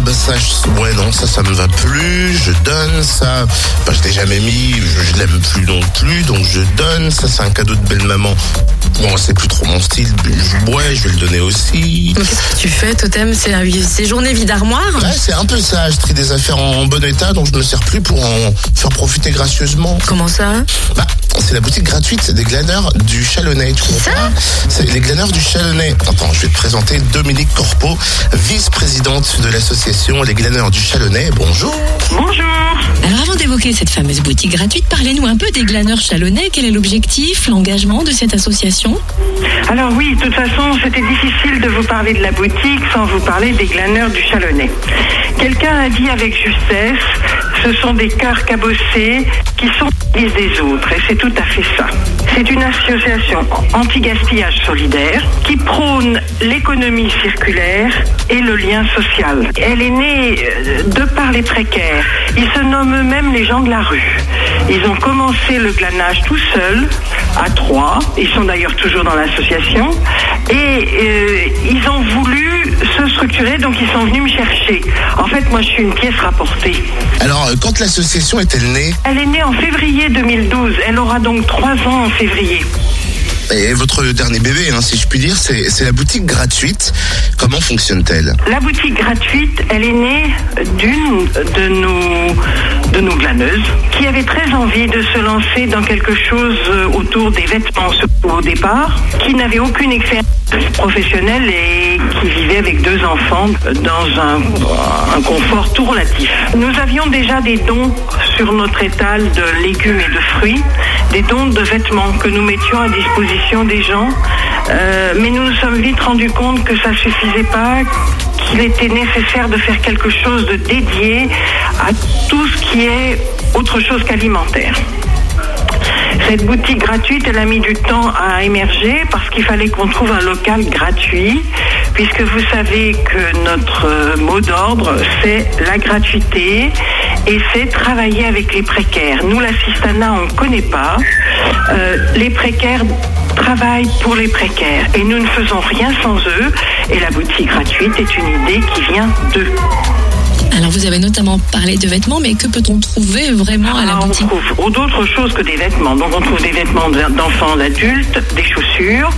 Ah bah ça, je- ouais non, ça, ça me va plus. Je donne ça. Bah je l'ai jamais mis, je, je l'aime plus non plus, donc je donne. Ça, c'est un cadeau de belle maman. Bon, c'est plus trop mon style. Je- Ouais, je vais le donner aussi. Qu'est-ce que tu fais, Totem? C'est journée vide armoire Ouais, c'est un peu ça. Je trie des affaires en bon état, donc je me sers plus pour en faire profiter gracieusement. Comment ça? Bah, c'est la boutique gratuite des glaneurs du Chalonnais. Tu comprends Ça C'est les glaneurs du Chalonnais. Attends, je vais te présenter Dominique Corpeau, vice-présidente de l'association Les Glaneurs du Chalonnais. Bonjour. Bonjour. Alors avant d'évoquer cette fameuse boutique gratuite, parlez-nous un peu des glaneurs chalonnais. Quel est l'objectif, l'engagement de cette association Alors oui, de toute façon, c'était difficile de vous parler de la boutique sans vous parler des glaneurs du Chalonnais. Quelqu'un a dit avec justesse, ce sont des cœurs cabossés qui sont les des autres, et c'est tout à fait ça. C'est une association anti-gaspillage solidaire qui prône l'économie circulaire et le lien social. Elle est née euh, de par les précaires. Ils se nomment eux-mêmes les gens de la rue. Ils ont commencé le glanage tout seuls, à trois. Ils sont d'ailleurs toujours dans l'association. Et euh, ils ont voulu se structurer, donc ils sont venus me chercher. En fait, moi, je suis une pièce rapportée. Alors, euh, quand l'association est-elle née? Elle est née en février 2012. Elle aura donc trois ans en février. Et votre dernier bébé, hein, si je puis dire, c'est c'est la boutique gratuite. Comment fonctionne-t-elle La boutique gratuite, elle est née d'une de nos, glaneuses qui avait très envie de se lancer dans quelque chose autour des vêtements au départ, qui n'avait aucune expérience professionnelle et qui vivait avec deux enfants dans un confort tout relatif. Nous avions déjà des dons sur notre étal de légumes et de fruits, des dons de vêtements que nous mettions à disposition des gens, Euh, mais nous nous sommes vite rendus compte que ça suffisait pas, qu'il était nécessaire de faire quelque chose de dédié à tout ce qui est autre chose qu'alimentaire. Cette boutique gratuite, elle a mis du temps à émerger parce qu'il fallait qu'on trouve un local gratuit, puisque vous savez que notre euh, mot d'ordre, c'est la gratuité et c'est travailler avec les précaires. Nous, l'assistanat, on ne connaît pas. Euh, les précaires travaillent pour les précaires et nous ne faisons rien sans eux. Et la boutique gratuite est une idée qui vient d'eux. Alors vous avez notamment parlé de vêtements, mais que peut-on trouver vraiment à la Ah, on boutique trouve d'autres choses que des vêtements. Donc on trouve des vêtements d'enfants, d'adultes, des chaussures,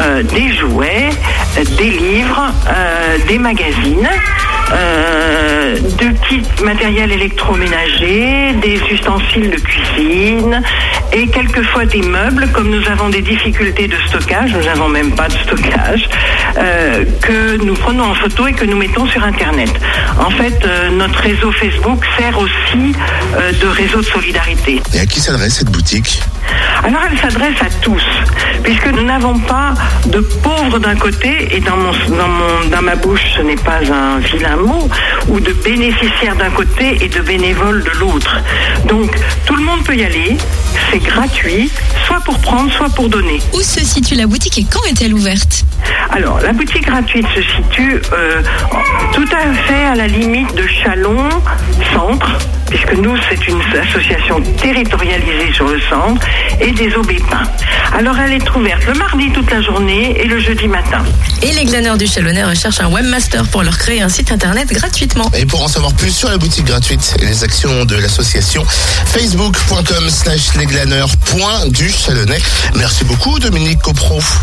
euh, des jouets, euh, des livres, euh, des magazines, euh, matériel électroménager, des ustensiles de cuisine et quelquefois des meubles. Comme nous avons des difficultés de stockage, nous n'avons même pas de stockage, euh, que nous prenons en photo et que nous mettons sur Internet. En fait, euh, notre réseau Facebook sert aussi euh, de réseau de solidarité. Et à qui s'adresse cette boutique? Alors elle s'adresse à tous, puisque nous n'avons pas de pauvres d'un côté, et dans, mon, dans, mon, dans ma bouche ce n'est pas un vilain mot, ou de bénéficiaires d'un côté et de bénévoles de l'autre. Donc tout le monde peut y aller, c'est gratuit, soit pour prendre, soit pour donner. Où se situe la boutique et quand est-elle ouverte? Alors, la boutique gratuite se situe euh, tout à fait à la limite de Chalon puisque nous, c'est une association territorialisée sur le centre, et des Aubépins. Alors, elle est ouverte le mardi toute la journée et le jeudi matin. Et les glaneurs du Chalonnais recherchent un webmaster pour leur créer un site internet gratuitement. Et pour en savoir plus sur la boutique gratuite et les actions de l'association, facebook.com slash lesglaneurs.du Chalonnais. Merci beaucoup Dominique Coprof.